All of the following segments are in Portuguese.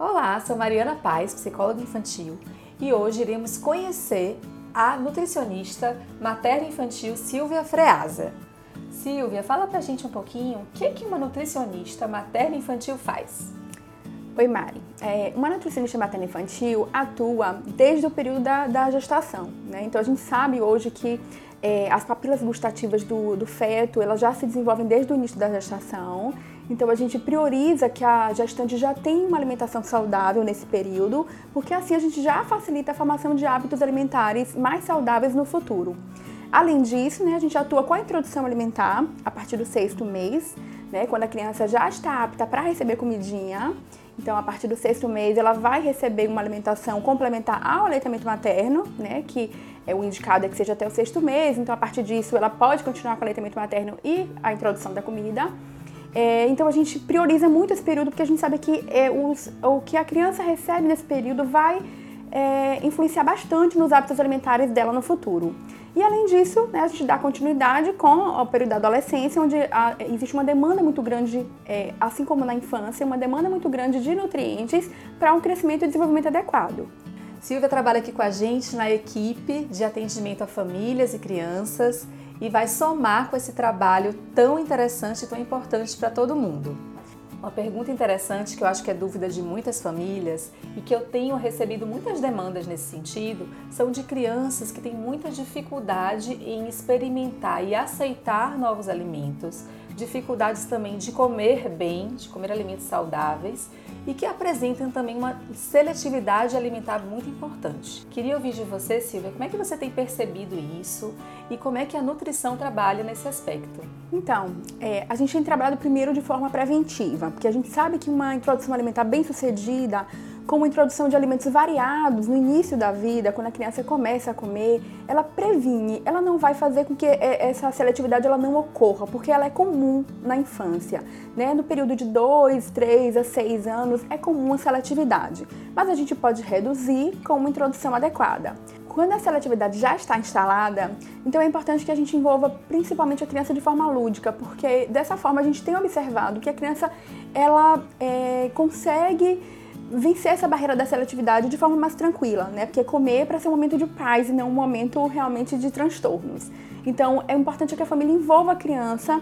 Olá, sou Mariana Paz, psicóloga infantil, e hoje iremos conhecer a nutricionista materno-infantil Silvia Freasa. Silvia, fala pra gente um pouquinho o que, que uma nutricionista materno-infantil faz. Oi, Mari. É, uma nutricionista materno-infantil atua desde o período da, da gestação, né? Então a gente sabe hoje que é, as papilas gustativas do, do feto elas já se desenvolvem desde o início da gestação então a gente prioriza que a gestante já tenha uma alimentação saudável nesse período, porque assim a gente já facilita a formação de hábitos alimentares mais saudáveis no futuro. Além disso, né, a gente atua com a introdução alimentar a partir do sexto mês, né, quando a criança já está apta para receber comidinha. Então, a partir do sexto mês, ela vai receber uma alimentação complementar ao aleitamento materno, né, que é o indicado é que seja até o sexto mês. Então, a partir disso, ela pode continuar com o aleitamento materno e a introdução da comida. É, então a gente prioriza muito esse período porque a gente sabe que é, os, o que a criança recebe nesse período vai é, influenciar bastante nos hábitos alimentares dela no futuro. E além disso, né, a gente dá continuidade com o período da adolescência, onde a, existe uma demanda muito grande, é, assim como na infância, uma demanda muito grande de nutrientes para um crescimento e desenvolvimento adequado. Silvia trabalha aqui com a gente na equipe de atendimento a famílias e crianças e vai somar com esse trabalho tão interessante e tão importante para todo mundo. Uma pergunta interessante que eu acho que é dúvida de muitas famílias e que eu tenho recebido muitas demandas nesse sentido são de crianças que têm muita dificuldade em experimentar e aceitar novos alimentos, dificuldades também de comer bem, de comer alimentos saudáveis e que apresentam também uma seletividade alimentar muito importante. Queria ouvir de você, Silvia, como é que você tem percebido isso e como é que a nutrição trabalha nesse aspecto? Então, é, a gente tem trabalhado primeiro de forma preventiva, porque a gente sabe que uma introdução alimentar bem sucedida como introdução de alimentos variados no início da vida, quando a criança começa a comer, ela previne, ela não vai fazer com que é, essa seletividade ela não ocorra, porque ela é comum na infância. Né? No período de 2, 3 a 6 anos é comum a seletividade, mas a gente pode reduzir com uma introdução adequada. Quando a seletividade já está instalada, então é importante que a gente envolva principalmente a criança de forma lúdica, porque dessa forma a gente tem observado que a criança ela é, consegue vencer essa barreira da seletividade de forma mais tranquila, né? Porque comer é para ser um momento de paz e não um momento realmente de transtornos. Então, é importante que a família envolva a criança,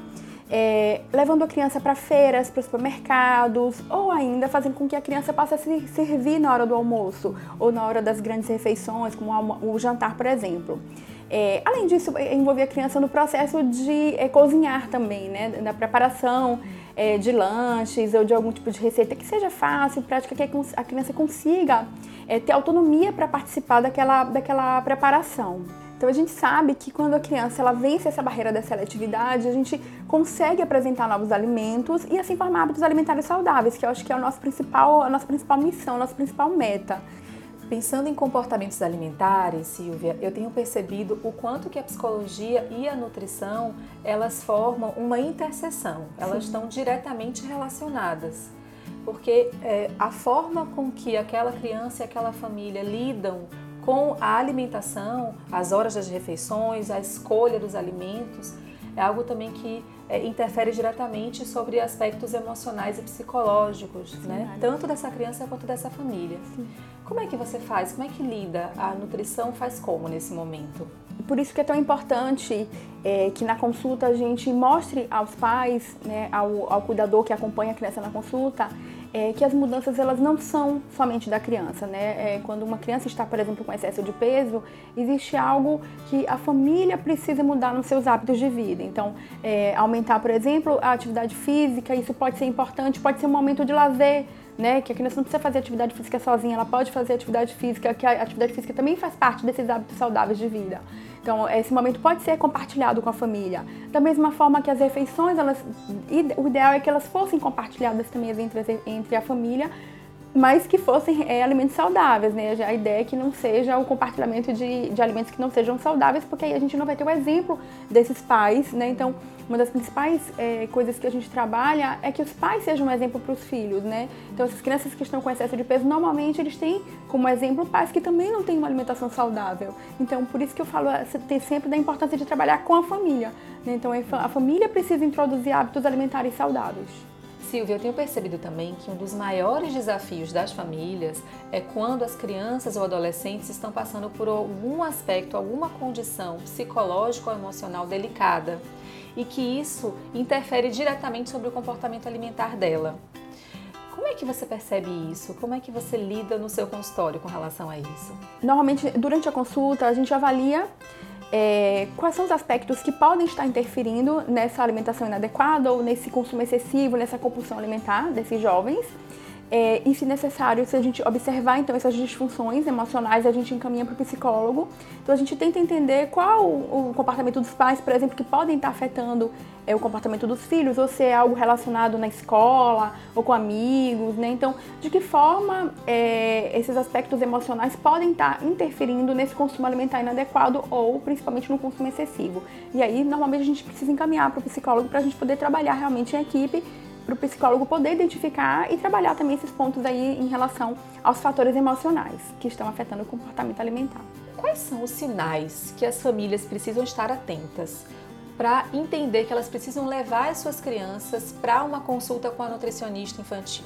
é, levando a criança para feiras, para supermercados, ou ainda fazendo com que a criança passe a se servir na hora do almoço ou na hora das grandes refeições, como o jantar, por exemplo. É, além disso, é, envolver a criança no processo de é, cozinhar também, né? Da preparação é, de lanches ou de algum tipo de receita que seja fácil, prática, que a criança consiga é, ter autonomia para participar daquela, daquela preparação. Então a gente sabe que quando a criança ela vence essa barreira da seletividade, a gente consegue apresentar novos alimentos e assim formar hábitos alimentares saudáveis, que eu acho que é o nosso principal, a nossa principal missão, a nossa principal meta. Pensando em comportamentos alimentares, Silvia, eu tenho percebido o quanto que a psicologia e a nutrição, elas formam uma interseção, elas Sim. estão diretamente relacionadas. Porque é, a forma com que aquela criança e aquela família lidam com a alimentação, as horas das refeições, a escolha dos alimentos, é algo também que é, interfere diretamente sobre aspectos emocionais e psicológicos, Sim, né? Tanto dessa criança quanto dessa família. Sim. Como é que você faz? Como é que lida? A nutrição faz como nesse momento? Por isso que é tão importante é, que na consulta a gente mostre aos pais, né, ao, ao cuidador que acompanha a criança na consulta, é, que as mudanças elas não são somente da criança, né? É, quando uma criança está, por exemplo, com excesso de peso, existe algo que a família precisa mudar nos seus hábitos de vida. Então, é, aumentar, por exemplo, a atividade física, isso pode ser importante, pode ser um momento de lazer, né? Que a criança não precisa fazer atividade física sozinha, ela pode fazer atividade física, que a atividade física também faz parte desses hábitos saudáveis de vida. Então, esse momento pode ser compartilhado com a família. Da mesma forma que as refeições, elas, o ideal é que elas fossem compartilhadas também entre, entre a família, mas que fossem é, alimentos saudáveis, né? A ideia é que não seja o compartilhamento de, de alimentos que não sejam saudáveis, porque aí a gente não vai ter o exemplo desses pais, né? Então, uma das principais é, coisas que a gente trabalha é que os pais sejam um exemplo para os filhos, né? Então, essas crianças que estão com excesso de peso, normalmente eles têm como exemplo pais que também não têm uma alimentação saudável. Então, por isso que eu falo tem sempre da importância de trabalhar com a família. Né? Então, a família precisa introduzir hábitos alimentares saudáveis. Silvia, eu tenho percebido também que um dos maiores desafios das famílias é quando as crianças ou adolescentes estão passando por algum aspecto, alguma condição psicológica ou emocional delicada e que isso interfere diretamente sobre o comportamento alimentar dela. Como é que você percebe isso? Como é que você lida no seu consultório com relação a isso? Normalmente, durante a consulta, a gente avalia é, quais são os aspectos que podem estar interferindo nessa alimentação inadequada ou nesse consumo excessivo, nessa compulsão alimentar desses jovens. É, e se necessário, se a gente observar então essas disfunções emocionais, a gente encaminha para o psicólogo. Então a gente tenta entender qual o comportamento dos pais, por exemplo, que podem estar afetando é, o comportamento dos filhos, ou se é algo relacionado na escola ou com amigos, né? Então, de que forma é, esses aspectos emocionais podem estar interferindo nesse consumo alimentar inadequado ou principalmente no consumo excessivo. E aí, normalmente a gente precisa encaminhar para o psicólogo para a gente poder trabalhar realmente em equipe para o psicólogo poder identificar e trabalhar também esses pontos aí em relação aos fatores emocionais que estão afetando o comportamento alimentar. Quais são os sinais que as famílias precisam estar atentas para entender que elas precisam levar as suas crianças para uma consulta com a nutricionista infantil?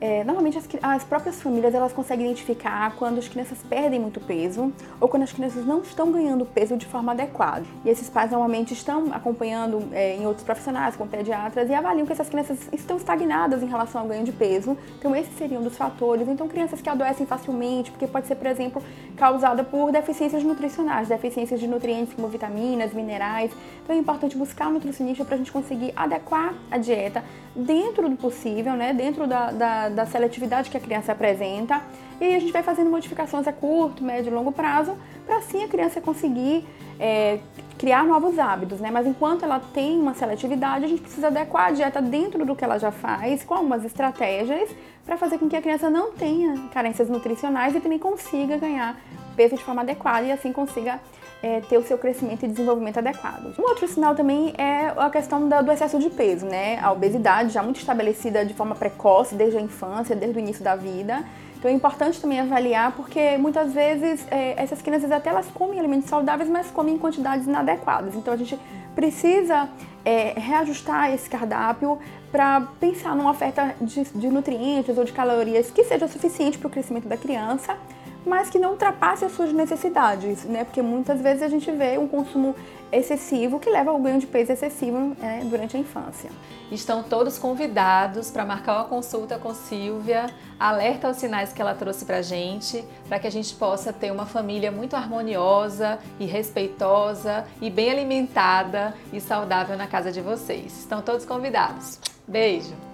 É, normalmente as, as, próprias famílias elas conseguem identificar quando as crianças perdem muito peso ou quando as crianças não estão ganhando peso de forma adequada. E esses pais normalmente estão acompanhando é, em outros profissionais, como pediatras, e avaliam que essas crianças estão estagnadas em relação ao ganho de peso. Então esses seriam dos fatores. Então crianças que adoecem facilmente, porque pode ser, por exemplo, causada por deficiências nutricionais, deficiências de nutrientes como vitaminas, minerais. Então é importante buscar um nutricionista para a gente conseguir adequar a dieta dentro do possível, né, dentro da, da, da, seletividade que a criança apresenta. E aí a gente vai fazendo modificações a curto, médio e longo prazo, para assim a criança conseguir é, criar novos hábitos, né? Mas enquanto ela tem uma seletividade, a gente precisa adequar a dieta dentro do que ela já faz, com algumas estratégias, para fazer com que a criança não tenha carências nutricionais e também consiga ganhar peso de forma adequada e assim consiga é, ter o seu crescimento e desenvolvimento adequado. Um outro sinal também é a questão do excesso de peso, né? A obesidade já muito estabelecida de forma precoce, desde a infância, desde o início da vida. Então é importante também avaliar, porque muitas vezes é, essas crianças até elas comem alimentos saudáveis, mas comem em quantidades inadequadas. Então a gente precisa é, reajustar esse cardápio para pensar numa oferta de, de nutrientes ou de calorias que seja suficiente para o crescimento da criança mas que não ultrapasse as suas necessidades, né? Porque muitas vezes a gente vê um consumo excessivo que leva ao ganho de peso excessivo né, durante a infância. Estão todos convidados para marcar uma consulta com Silvia, alerta aos sinais que ela trouxe para a gente, para que a gente possa ter uma família muito harmoniosa e respeitosa e bem alimentada e saudável na casa de vocês. Estão todos convidados. Beijo!